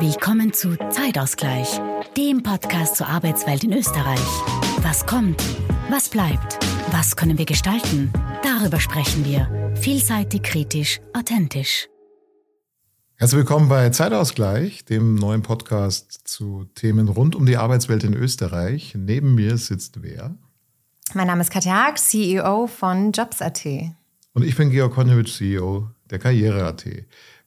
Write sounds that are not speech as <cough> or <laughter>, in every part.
Willkommen zu Zeitausgleich, dem Podcast zur Arbeitswelt in Österreich. Was kommt? Was bleibt? Was können wir gestalten? Darüber sprechen wir. Vielseitig, kritisch, authentisch. Herzlich willkommen bei Zeitausgleich, dem neuen Podcast zu Themen rund um die Arbeitswelt in Österreich. Neben mir sitzt wer? Mein Name ist Katja Haag, CEO von Jobs.at. Und ich bin Georg Konjewitsch, CEO der Karriere.at.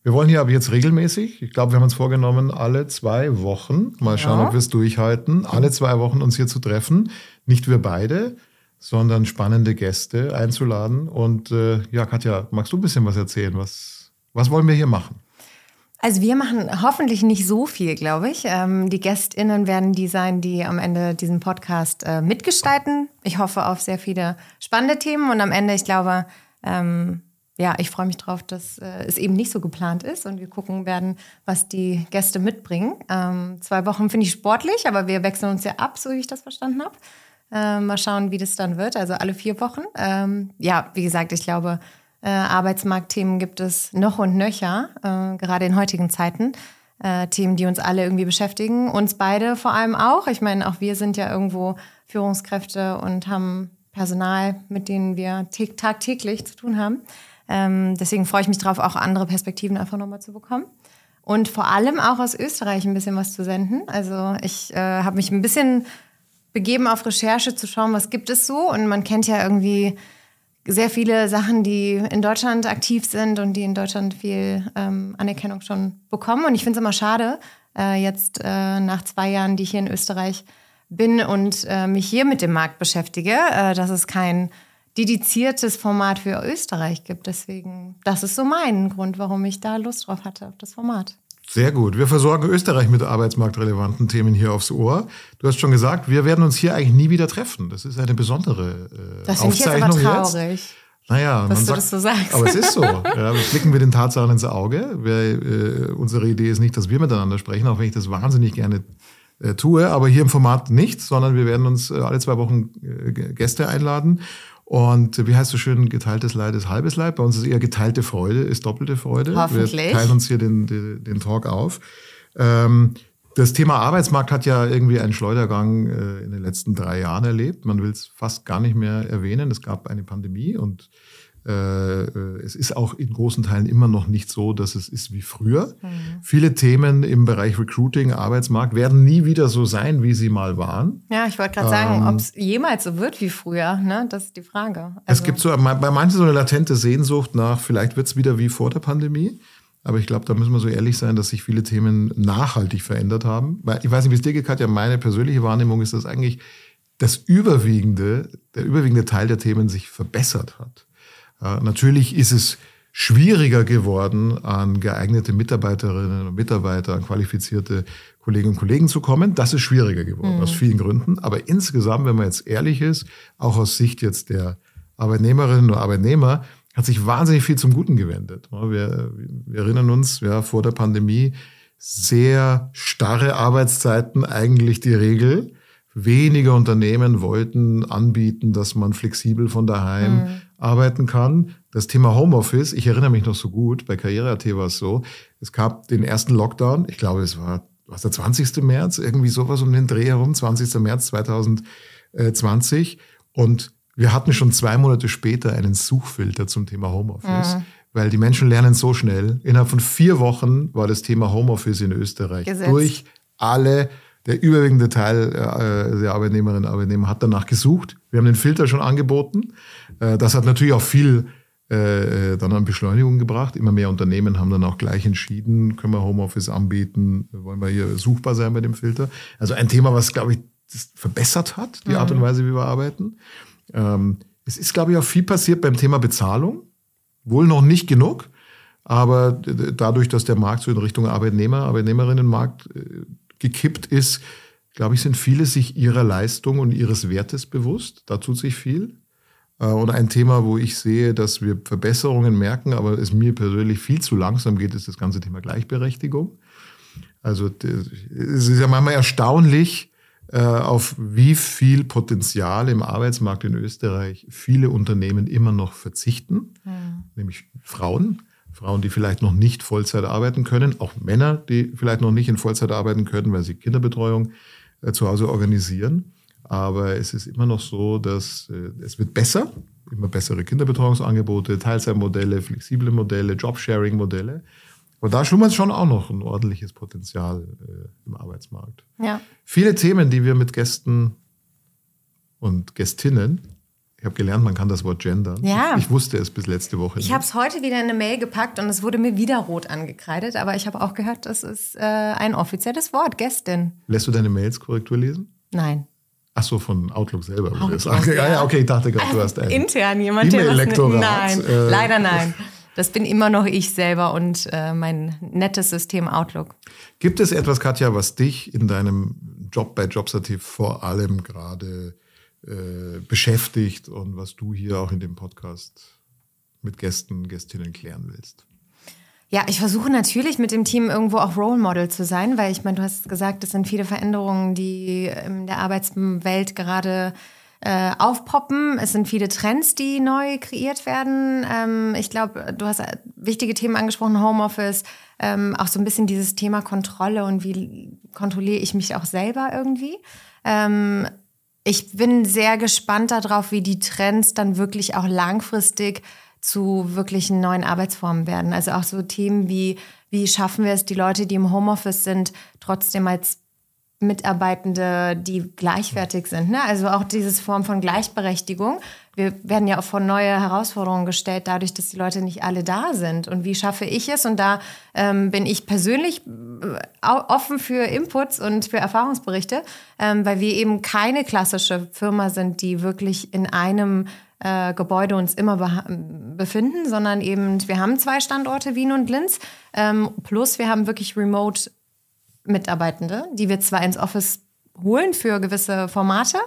Wir wollen hier aber jetzt regelmäßig, ich glaube, wir haben uns vorgenommen, alle zwei Wochen, mal schauen, ja. ob wir es durchhalten, alle zwei Wochen uns hier zu treffen. Nicht wir beide, sondern spannende Gäste einzuladen. Und äh, ja, Katja, magst du ein bisschen was erzählen? Was, was wollen wir hier machen? Also wir machen hoffentlich nicht so viel, glaube ich. Ähm, die GästInnen werden die sein, die am Ende diesen Podcast äh, mitgestalten. Ich hoffe auf sehr viele spannende Themen und am Ende, ich glaube, ähm, ja, ich freue mich drauf, dass äh, es eben nicht so geplant ist und wir gucken werden, was die Gäste mitbringen. Ähm, zwei Wochen finde ich sportlich, aber wir wechseln uns ja ab, so wie ich das verstanden habe. Ähm, mal schauen, wie das dann wird. Also alle vier Wochen. Ähm, ja, wie gesagt, ich glaube, äh, Arbeitsmarktthemen gibt es noch und nöcher, äh, gerade in heutigen Zeiten. Äh, Themen, die uns alle irgendwie beschäftigen, uns beide vor allem auch. Ich meine, auch wir sind ja irgendwo Führungskräfte und haben Personal, mit denen wir tagtäglich zu tun haben. Ähm, deswegen freue ich mich darauf, auch andere Perspektiven einfach nochmal zu bekommen. Und vor allem auch aus Österreich ein bisschen was zu senden. Also ich äh, habe mich ein bisschen begeben auf Recherche zu schauen, was gibt es so. Und man kennt ja irgendwie sehr viele Sachen, die in Deutschland aktiv sind und die in Deutschland viel ähm, Anerkennung schon bekommen. Und ich finde es immer schade, äh, jetzt äh, nach zwei Jahren, die ich hier in Österreich bin und äh, mich hier mit dem Markt beschäftige, äh, dass es kein dediziertes Format für Österreich gibt. Deswegen, das ist so mein Grund, warum ich da Lust drauf hatte, auf das Format. Sehr gut. Wir versorgen Österreich mit arbeitsmarktrelevanten Themen hier aufs Ohr. Du hast schon gesagt, wir werden uns hier eigentlich nie wieder treffen. Das ist eine besondere äh, das Aufzeichnung ich jetzt. Aber traurig. Jetzt. Naja, was du sagt, das so sagst. Aber es ist so. Ja, blicken wir den Tatsachen ins Auge. Wir, äh, unsere Idee ist nicht, dass wir miteinander sprechen, auch wenn ich das wahnsinnig gerne äh, tue, aber hier im Format nicht, sondern wir werden uns äh, alle zwei Wochen äh, Gäste einladen und wie heißt so schön, geteiltes Leid ist halbes Leid. Bei uns ist eher geteilte Freude, ist doppelte Freude. Hoffentlich. Wir teilen uns hier den, den, den Talk auf. Ähm, das Thema Arbeitsmarkt hat ja irgendwie einen Schleudergang äh, in den letzten drei Jahren erlebt. Man will es fast gar nicht mehr erwähnen. Es gab eine Pandemie und es ist auch in großen Teilen immer noch nicht so, dass es ist wie früher. Mhm. Viele Themen im Bereich Recruiting, Arbeitsmarkt werden nie wieder so sein, wie sie mal waren. Ja, ich wollte gerade sagen, ähm, ob es jemals so wird wie früher, ne? das ist die Frage. Also es gibt so bei manchen so eine latente Sehnsucht nach, vielleicht wird es wieder wie vor der Pandemie. Aber ich glaube, da müssen wir so ehrlich sein, dass sich viele Themen nachhaltig verändert haben. Ich weiß nicht, wie es dir geht, Katja, meine persönliche Wahrnehmung ist, dass eigentlich das überwiegende, der überwiegende Teil der Themen sich verbessert hat. Natürlich ist es schwieriger geworden, an geeignete Mitarbeiterinnen und Mitarbeiter, an qualifizierte Kolleginnen und Kollegen zu kommen. Das ist schwieriger geworden, mhm. aus vielen Gründen. Aber insgesamt, wenn man jetzt ehrlich ist, auch aus Sicht jetzt der Arbeitnehmerinnen und Arbeitnehmer, hat sich wahnsinnig viel zum Guten gewendet. Wir, wir erinnern uns, ja, vor der Pandemie sehr starre Arbeitszeiten eigentlich die Regel. Wenige Unternehmen wollten anbieten, dass man flexibel von daheim mhm arbeiten kann. Das Thema Homeoffice, ich erinnere mich noch so gut, bei Karriere.at war es so, es gab den ersten Lockdown, ich glaube, es war was der 20. März, irgendwie sowas um den Dreh herum, 20. März 2020. Und wir hatten schon zwei Monate später einen Suchfilter zum Thema Homeoffice. Mhm. Weil die Menschen lernen so schnell. Innerhalb von vier Wochen war das Thema Homeoffice in Österreich Gesetz. durch alle der überwiegende Teil äh, der Arbeitnehmerinnen und Arbeitnehmer hat danach gesucht. Wir haben den Filter schon angeboten. Äh, das hat natürlich auch viel äh, dann an Beschleunigung gebracht. Immer mehr Unternehmen haben dann auch gleich entschieden, können wir Homeoffice anbieten, wollen wir hier suchbar sein bei dem Filter. Also ein Thema, was, glaube ich, das verbessert hat, die mhm. Art und. Weise, wie wir arbeiten. Ähm, es ist, glaube ich, auch viel passiert beim Thema Bezahlung. Wohl noch nicht genug, aber dadurch, dass der Markt so in Richtung Arbeitnehmer, Arbeitnehmerinnenmarkt äh, gekippt ist, glaube ich, sind viele sich ihrer Leistung und ihres Wertes bewusst. Da tut sich viel. Äh, und ein Thema, wo ich sehe, dass wir Verbesserungen merken, aber es mir persönlich viel zu langsam geht, ist das ganze Thema Gleichberechtigung. Also es ist ja manchmal erstaunlich, äh, auf wie viel Potenzial im Arbeitsmarkt in Österreich viele Unternehmen immer noch verzichten, mhm. nämlich Frauen. Frauen, die vielleicht noch nicht Vollzeit arbeiten können, auch Männer, die vielleicht noch nicht in Vollzeit arbeiten können, weil sie Kinderbetreuung äh, zu Hause organisieren. Aber es ist immer noch so, dass äh, es wird besser, immer bessere Kinderbetreuungsangebote, Teilzeitmodelle, flexible Modelle, Jobsharing-Modelle. Und da schlummert schon auch noch ein ordentliches Potenzial äh, im Arbeitsmarkt. Ja. Viele Themen, die wir mit Gästen und Gästinnen ich habe gelernt, man kann das Wort gendern. Ja. Ich, ich wusste es bis letzte Woche. Ich habe es heute wieder in eine Mail gepackt und es wurde mir wieder rot angekreidet, aber ich habe auch gehört, das ist äh, ein offizielles Wort, Gästin. Lässt du deine Mails Korrektur lesen? Nein. Ach so, von Outlook selber. Outlook, okay, ja. ja, okay, ich dachte gerade, du hast ein Intern jemand, der was E-Mail-Lektorat. Nein, Äh, leider nein. Das bin immer noch ich selber und äh, mein nettes System Outlook. Gibt es etwas, Katja, was dich in deinem Job bei Jobsativ vor allem gerade äh, beschäftigt und was du hier auch in dem Podcast mit Gästen, Gästinnen klären willst? Ja, ich versuche natürlich mit dem Team irgendwo auch Role Model zu sein, weil ich meine, du hast gesagt, es sind viele Veränderungen, die in der Arbeitswelt gerade äh, aufpoppen. Es sind viele Trends, die neu kreiert werden. Ähm, ich glaube, du hast äh, wichtige Themen angesprochen, Homeoffice, ähm, auch so ein bisschen dieses Thema Kontrolle und wie kontrolliere ich mich auch selber irgendwie. Ähm, ich bin sehr gespannt darauf, wie die Trends dann wirklich auch langfristig zu wirklichen neuen Arbeitsformen werden. Also auch so Themen wie, wie schaffen wir es, die Leute, die im Homeoffice sind, trotzdem als Mitarbeitende, die gleichwertig sind. Ne? Also auch diese Form von Gleichberechtigung. Wir werden ja auch vor neue Herausforderungen gestellt, dadurch, dass die Leute nicht alle da sind. Und wie schaffe ich es? Und da ähm, bin ich persönlich äh, offen für Inputs und für Erfahrungsberichte, ähm, weil wir eben keine klassische Firma sind, die wirklich in einem äh, Gebäude uns immer be befinden, sondern eben, wir haben zwei Standorte, Wien und Linz, ähm, plus wir haben wirklich remote Mitarbeitende, die wir zwar ins Office holen für gewisse Formate,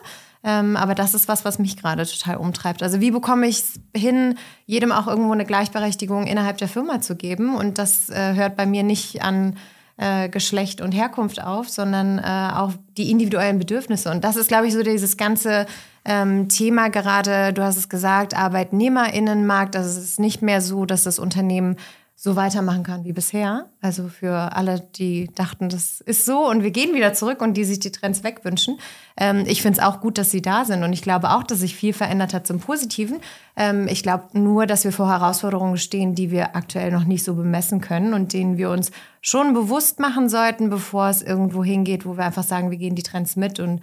ähm, aber das ist was, was mich gerade total umtreibt. Also wie bekomme ich es hin, jedem auch irgendwo eine Gleichberechtigung innerhalb der Firma zu geben? Und das äh, hört bei mir nicht an äh, Geschlecht und Herkunft auf, sondern äh, auch die individuellen Bedürfnisse. Und das ist, glaube ich, so dieses ganze ähm, Thema gerade, du hast es gesagt, Arbeitnehmerinnenmarkt. Also es ist nicht mehr so, dass das Unternehmen so weitermachen kann wie bisher. Also für alle, die dachten, das ist so und wir gehen wieder zurück und die sich die Trends wegwünschen. Ähm, ich finde es auch gut, dass sie da sind und ich glaube auch, dass sich viel verändert hat zum Positiven. Ähm, ich glaube nur, dass wir vor Herausforderungen stehen, die wir aktuell noch nicht so bemessen können und denen wir uns schon bewusst machen sollten, bevor es irgendwo hingeht, wo wir einfach sagen, wir gehen die Trends mit und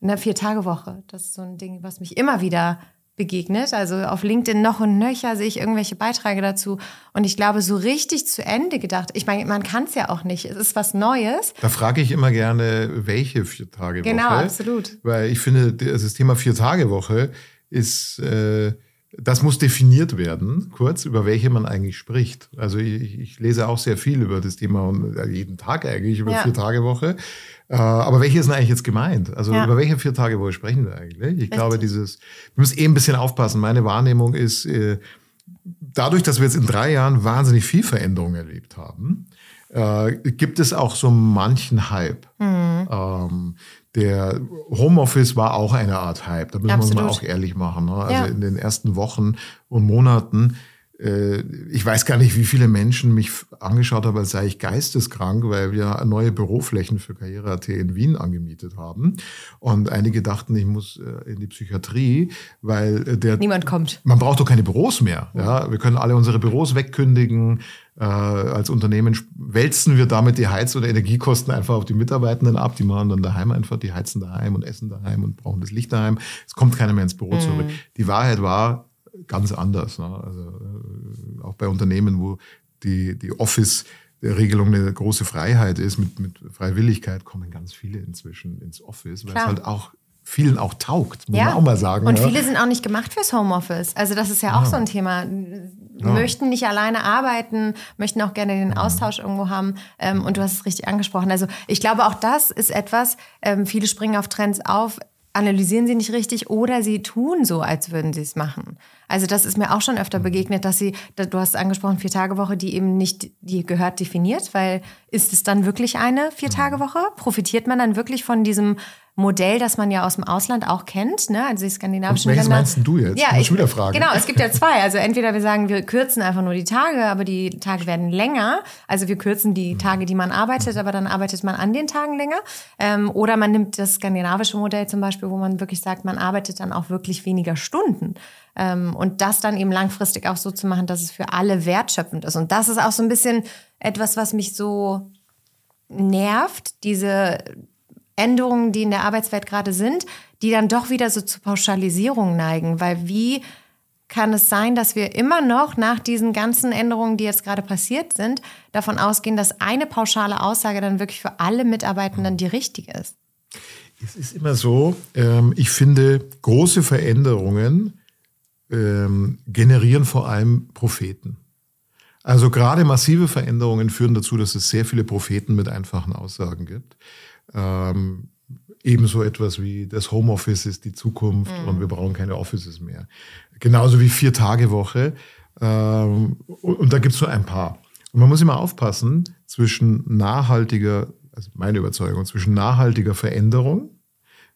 eine Vier-Tage-Woche. Das ist so ein Ding, was mich immer wieder begegnet. Also auf LinkedIn noch und nöcher sehe ich irgendwelche Beiträge dazu. Und ich glaube, so richtig zu Ende gedacht. Ich meine, man kann es ja auch nicht. Es ist was Neues. Da frage ich immer gerne, welche Vier-Tage-Woche. Genau, absolut. Weil ich finde, das Thema Vier-Tage-Woche ist, äh, das muss definiert werden, kurz, über welche man eigentlich spricht. Also ich, ich lese auch sehr viel über das Thema und äh, jeden Tag eigentlich über Ja. Vier-Tage-Woche. Äh, aber welche ist denn eigentlich jetzt gemeint? Also Ja. über welche Vier-Tage-Woche sprechen wir eigentlich? Ich glaube, dieses, wir müssen eh ein bisschen aufpassen. Meine Wahrnehmung ist, äh, dadurch, dass wir jetzt in drei Jahren wahnsinnig viel Veränderung erlebt haben, äh, gibt es auch so manchen Hype. Ähm, der Homeoffice war auch eine Art Hype, da müssen wir uns mal Absolut. auch ehrlich machen. Ne? Also Ja. in den ersten Wochen und Monaten, ich weiß gar nicht, wie viele Menschen mich angeschaut haben, als sei ich geisteskrank, weil wir neue Büroflächen für Karriere.at in Wien angemietet haben. Und einige dachten, ich muss äh, in die Psychiatrie, weil äh, der Niemand kommt. man braucht doch keine Büros mehr. Ja? Wir können alle unsere Büros wegkündigen. Äh, als Unternehmen wälzen wir damit die Heiz- oder Energiekosten einfach auf die Mitarbeitenden ab. Die machen dann daheim einfach, die heizen daheim und essen daheim und brauchen das Licht daheim. Es kommt keiner mehr ins Büro zurück. Die Wahrheit war ganz anders. Ne? Also äh, auch bei Unternehmen, wo die, die Office-Regelung eine große Freiheit ist, mit, mit Freiwilligkeit kommen ganz viele inzwischen ins Office, weil Klar. es halt auch vielen auch taugt, muss Ja. man auch mal sagen. Und ja. viele sind auch nicht gemacht fürs Homeoffice. Also das ist ja auch so ein Thema. Möchten nicht alleine arbeiten, möchten auch gerne den Austausch irgendwo haben. Ähm, und du hast es richtig angesprochen. Also ich glaube, auch das ist etwas, ähm, viele springen auf Trends auf, analysieren sie nicht richtig oder sie tun so, als würden sie es machen. Also das ist mir auch schon öfter begegnet, dass sie, du hast angesprochen, Vier-Tage-Woche, die eben nicht, die gehört definiert, weil ist es dann wirklich eine Vier-Tage-Woche? Profitiert man dann wirklich von diesem Modell, das man ja aus dem Ausland auch kennt, ne? also die skandinavischen welches Länder. meinst du jetzt? Ja, Muss ich, wieder fragen. Genau, es gibt ja zwei. Also entweder wir sagen, wir kürzen einfach nur die Tage, aber die Tage werden länger. Also wir kürzen die Tage, die man arbeitet, aber dann arbeitet man an den Tagen länger. Ähm, oder man nimmt das skandinavische Modell zum Beispiel, wo man wirklich sagt, man arbeitet dann auch wirklich weniger Stunden. Ähm, und das dann eben langfristig auch so zu machen, dass es für alle wertschöpfend ist. Und das ist auch so ein bisschen etwas, was mich so nervt, diese Änderungen, die in der Arbeitswelt gerade sind, die dann doch wieder so zu Pauschalisierung neigen. Weil wie kann es sein, dass wir immer noch nach diesen ganzen Änderungen, die jetzt gerade passiert sind, davon ausgehen, dass eine pauschale Aussage dann wirklich für alle Mitarbeitenden die richtige ist? Es ist immer so, ähm, ich finde, große Veränderungen ähm, generieren vor allem Propheten. Also gerade massive Veränderungen führen dazu, dass es sehr viele Propheten mit einfachen Aussagen gibt. Ähm, ebenso etwas wie das Homeoffice ist die Zukunft mhm. und wir brauchen keine Offices mehr. Genauso wie Vier-Tage-Woche. Ähm, und, und da gibt es so ein paar. Und man muss immer aufpassen zwischen nachhaltiger, also meine Überzeugung, zwischen nachhaltiger Veränderung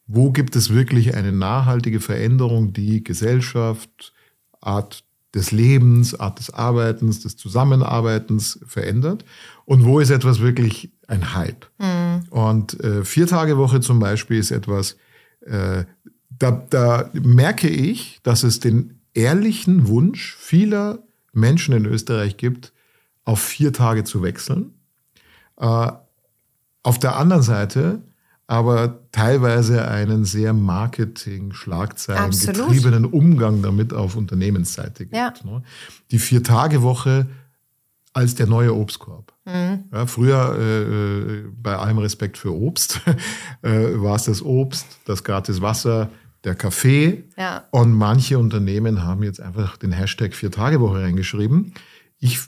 wo gibt es wirklich eine nachhaltige Veränderung, die Gesellschaft, Art des Lebens, Art des Arbeitens, des Zusammenarbeitens verändert? Und wo ist etwas wirklich ein Hype? Mhm. Und äh, Vier-Tage-Woche zum Beispiel ist etwas, äh, da, da merke ich, dass es den ehrlichen Wunsch vieler Menschen in Österreich gibt, auf vier Tage zu wechseln. Äh, auf der anderen Seite aber teilweise einen sehr Marketing-Schlagzeilen getriebenen Umgang damit auf Unternehmensseite gibt. Ja. Ne? Die Vier-Tage-Woche als der neue Obstkorb. Mhm. Ja, früher, äh, äh bei allem Respekt für Obst, <laughs> äh, war es das Obst, das gratis Wasser, der Kaffee. Ja. Und manche Unternehmen haben jetzt einfach den Hashtag Vier-Tage-Woche reingeschrieben. Ich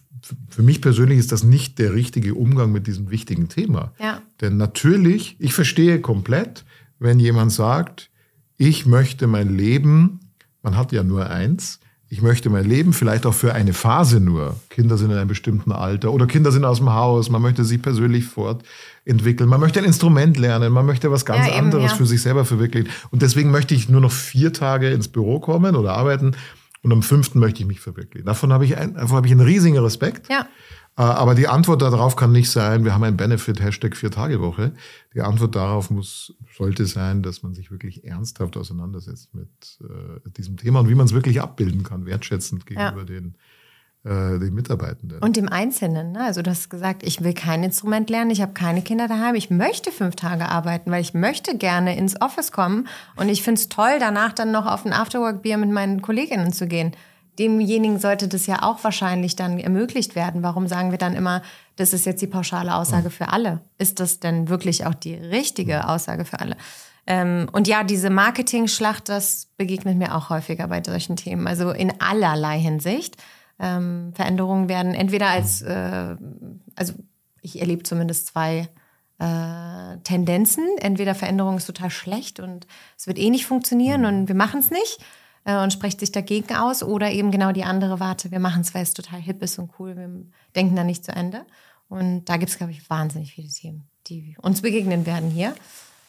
für mich persönlich ist das nicht der richtige Umgang mit diesem wichtigen Thema. Ja. Denn natürlich, ich verstehe komplett, wenn jemand sagt, ich möchte mein Leben, man hat ja nur eins, ich möchte mein Leben vielleicht auch für eine Phase nur. Kinder sind in einem bestimmten Alter oder Kinder sind aus dem Haus, man möchte sich persönlich fortentwickeln, man möchte ein Instrument lernen, man möchte was ganz ja, eben, anderes ja. für sich selber verwirklichen. Und deswegen möchte ich nur noch vier Tage ins Büro kommen oder arbeiten und am fünften möchte ich mich verwirklichen. Davon habe ich, ein, davon habe ich einen riesigen Respekt. Ja. Äh, aber die Antwort darauf kann nicht sein, wir haben ein Benefit, Hashtag Vier-Tage-Woche. Die Antwort darauf muss, sollte sein, dass man sich wirklich ernsthaft auseinandersetzt mit äh, diesem Thema und wie man es wirklich abbilden kann, wertschätzend gegenüber ja. den äh, den Mitarbeitenden. Und dem Einzelnen. Ne? Also du hast gesagt, ich will kein Instrument lernen, ich habe keine Kinder daheim, ich möchte fünf Tage arbeiten, weil ich möchte gerne ins Office kommen und ich finde es toll, danach dann noch auf ein Afterwork-Bier mit meinen Kolleginnen zu gehen. Demjenigen sollte das ja auch wahrscheinlich dann ermöglicht werden. Warum sagen wir dann immer, das ist jetzt die pauschale Aussage für alle? Ist das denn wirklich auch die richtige Aussage für alle? Ähm, und ja, diese Marketing-Schlacht, das begegnet mir auch häufiger bei solchen Themen, also in allerlei Hinsicht. Ähm, Veränderungen werden entweder als, äh, also ich erlebe zumindest zwei äh, Tendenzen. Entweder Veränderung ist total schlecht und es wird eh nicht funktionieren und wir machen es nicht äh, und spricht sich dagegen aus. Oder eben genau die andere Warte, wir machen es, weil es total hip ist und cool, wir denken da nicht zu Ende. Und da gibt es, glaube ich, wahnsinnig viele Themen, die uns begegnen werden hier.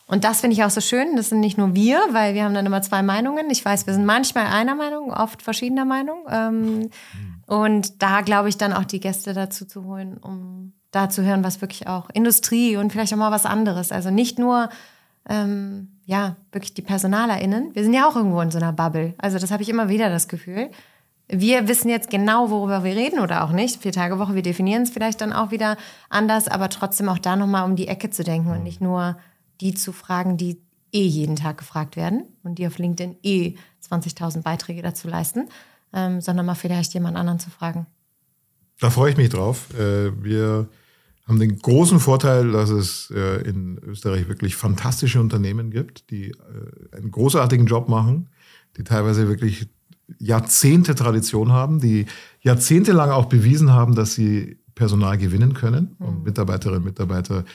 Und das finde ich auch so schön. Das sind nicht nur wir, weil wir haben dann immer zwei Meinungen. Ich weiß, wir sind manchmal einer Meinung, oft verschiedener Meinung. Ähm, und da glaube ich dann auch die Gäste dazu zu holen, um da zu hören, was wirklich auch Industrie und vielleicht auch mal was anderes. Also nicht nur, ähm, ja, wirklich die PersonalerInnen. Wir sind ja auch irgendwo in so einer Bubble. Also das habe ich immer wieder das Gefühl. Wir wissen jetzt genau, worüber wir reden oder auch nicht. Vier Tage Woche, wir definieren es vielleicht dann auch wieder anders, aber trotzdem auch da nochmal um die Ecke zu denken und nicht nur die zu fragen, die eh jeden Tag gefragt werden und die auf LinkedIn eh 20.000 Beiträge dazu leisten, ähm, sondern mal vielleicht jemand anderen zu fragen. Da freue ich mich drauf. Äh, wir haben den großen Vorteil, dass es äh, in Österreich wirklich fantastische Unternehmen gibt, die äh, einen großartigen Job machen, die teilweise wirklich Jahrzehnte Tradition haben, die jahrzehntelang auch bewiesen haben, dass sie Personal gewinnen können und mhm. Mitarbeiterinnen und Mitarbeiter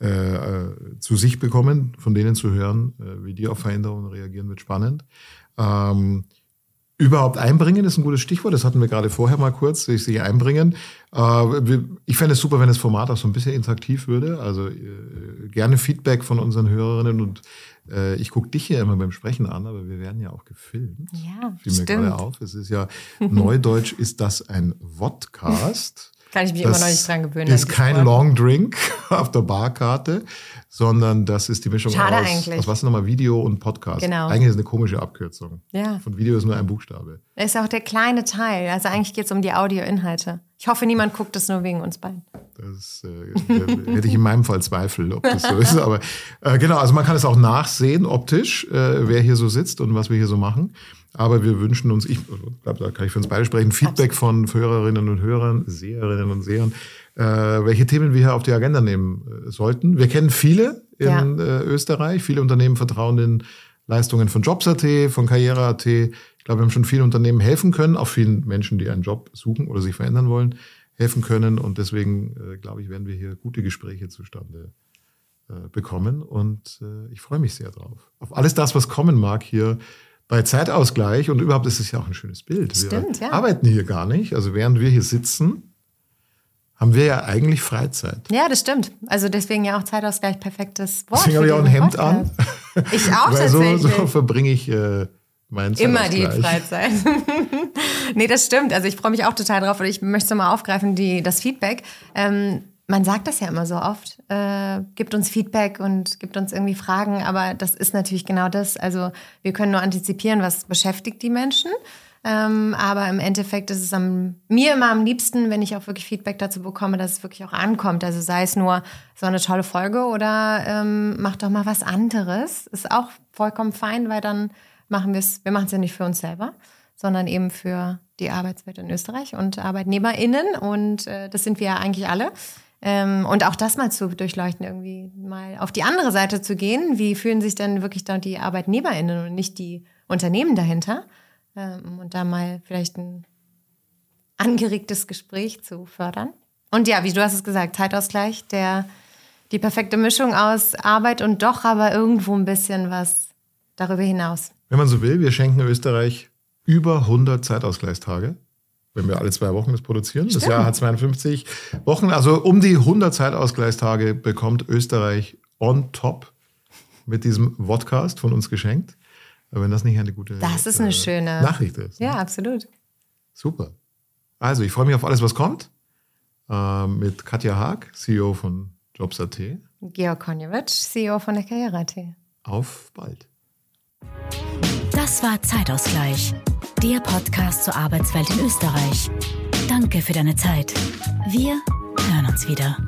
äh, zu sich bekommen, von denen zu hören, äh, wie die auf Veränderungen reagieren, wird spannend. Ähm, Überhaupt einbringen ist ein gutes Stichwort. Das hatten wir gerade vorher mal kurz, sich, sich einbringen. Äh, ich fände es super, wenn das Format auch so ein bisschen interaktiv würde. Also äh, gerne Feedback von unseren Hörerinnen und Äh, ich gucke dich hier immer beim Sprechen an, aber wir werden ja auch gefilmt. Ja, Fiel mir stimmt. gerade auf. Es ist ja, Neudeutsch ist das ein Vodcast. <laughs> Kann ich mich Das immer noch nicht dran gewöhnen. ist an dieses kein Wort. Long Drink <laughs> auf der Barkarte, sondern das ist die Mischung Schade aus, eigentlich. aus was nochmal Video und Podcast. Genau. Eigentlich ist es eine komische Abkürzung. Ja. Von Video ist nur ein Buchstabe. Das ist auch der kleine Teil. Also eigentlich geht es um die Audioinhalte. Ich hoffe, niemand guckt es nur wegen uns beiden. Das äh, hätte ich in meinem Fall Zweifel, ob das so ist. Aber äh, genau, also man kann es auch nachsehen optisch, äh, wer hier so sitzt und was wir hier so machen. Aber wir wünschen uns, ich glaube, da kann ich für uns beide sprechen, Feedback von Hörerinnen und Hörern, Seherinnen und Sehern, äh, welche Themen wir hier auf die Agenda nehmen äh, sollten. Wir kennen viele in Ja. äh, Österreich. Viele Unternehmen vertrauen den Leistungen von Jobs.at, von Karriere.at. Ich glaube, wir haben schon vielen Unternehmen helfen können, auch vielen Menschen, die einen Job suchen oder sich verändern wollen, helfen können. Und deswegen, äh, glaube ich, werden wir hier gute Gespräche zustande äh, bekommen. Und äh, ich freue mich sehr drauf. Auf alles das, was kommen mag hier bei Zeitausgleich. Und überhaupt ist es ja auch ein schönes Bild. Stimmt, wir ja. arbeiten hier gar nicht. Also während wir hier sitzen, haben wir ja eigentlich Freizeit. Ja, das stimmt. Also deswegen ja auch Zeitausgleich perfektes Wort. Deswegen habe ich auch ein Hemd an. Ich auch <laughs> Weil so, tatsächlich. so verbringe ich äh, meinen Immer die. Freizeit. <laughs> nee, das stimmt. Also ich freue mich auch total drauf und ich möchte es mal aufgreifen, die, das Feedback. Ähm, man sagt das ja immer so oft, äh, gibt uns Feedback und gibt uns irgendwie Fragen, aber das ist natürlich genau das. Also wir können nur antizipieren, was beschäftigt die Menschen. Ähm, aber im Endeffekt ist es am, mir immer am liebsten, wenn ich auch wirklich Feedback dazu bekomme, dass es wirklich auch ankommt. Also sei es nur so eine tolle Folge oder ähm, mach doch mal was anderes. Ist auch vollkommen fein, weil dann machen wir es, wir machen es ja nicht für uns selber, sondern eben für die Arbeitswelt in Österreich und ArbeitnehmerInnen. Und äh, das sind wir ja eigentlich alle. Ähm, und auch das mal zu durchleuchten, irgendwie mal auf die andere Seite zu gehen. Wie fühlen sich denn wirklich da die ArbeitnehmerInnen und nicht die Unternehmen dahinter? Ähm, und da mal vielleicht ein angeregtes Gespräch zu fördern. Und ja, wie du hast es gesagt, Zeitausgleich, der, die perfekte Mischung aus Arbeit und doch aber irgendwo ein bisschen was darüber hinaus. Wenn man so will, wir schenken Österreich über 100 Zeitausgleichstage, wenn wir alle zwei Wochen das produzieren. Das Stimmt. Jahr hat 52 Wochen, also um die 100 Zeitausgleichstage bekommt Österreich on top mit diesem Vodcast von uns geschenkt. Wenn das nicht eine gute Das ist eine schöne- Nachricht ist. ne? Ja, absolut. Super. Also, ich freue mich auf alles, was kommt. Äh, mit Katja Haag, CEO von Jobs.at. Georg Konjevic, CEO von der Karriere.at. Auf bald. Das war Zeitausgleich, der Podcast zur Arbeitswelt in Österreich. Danke für deine Zeit. Wir hören uns wieder.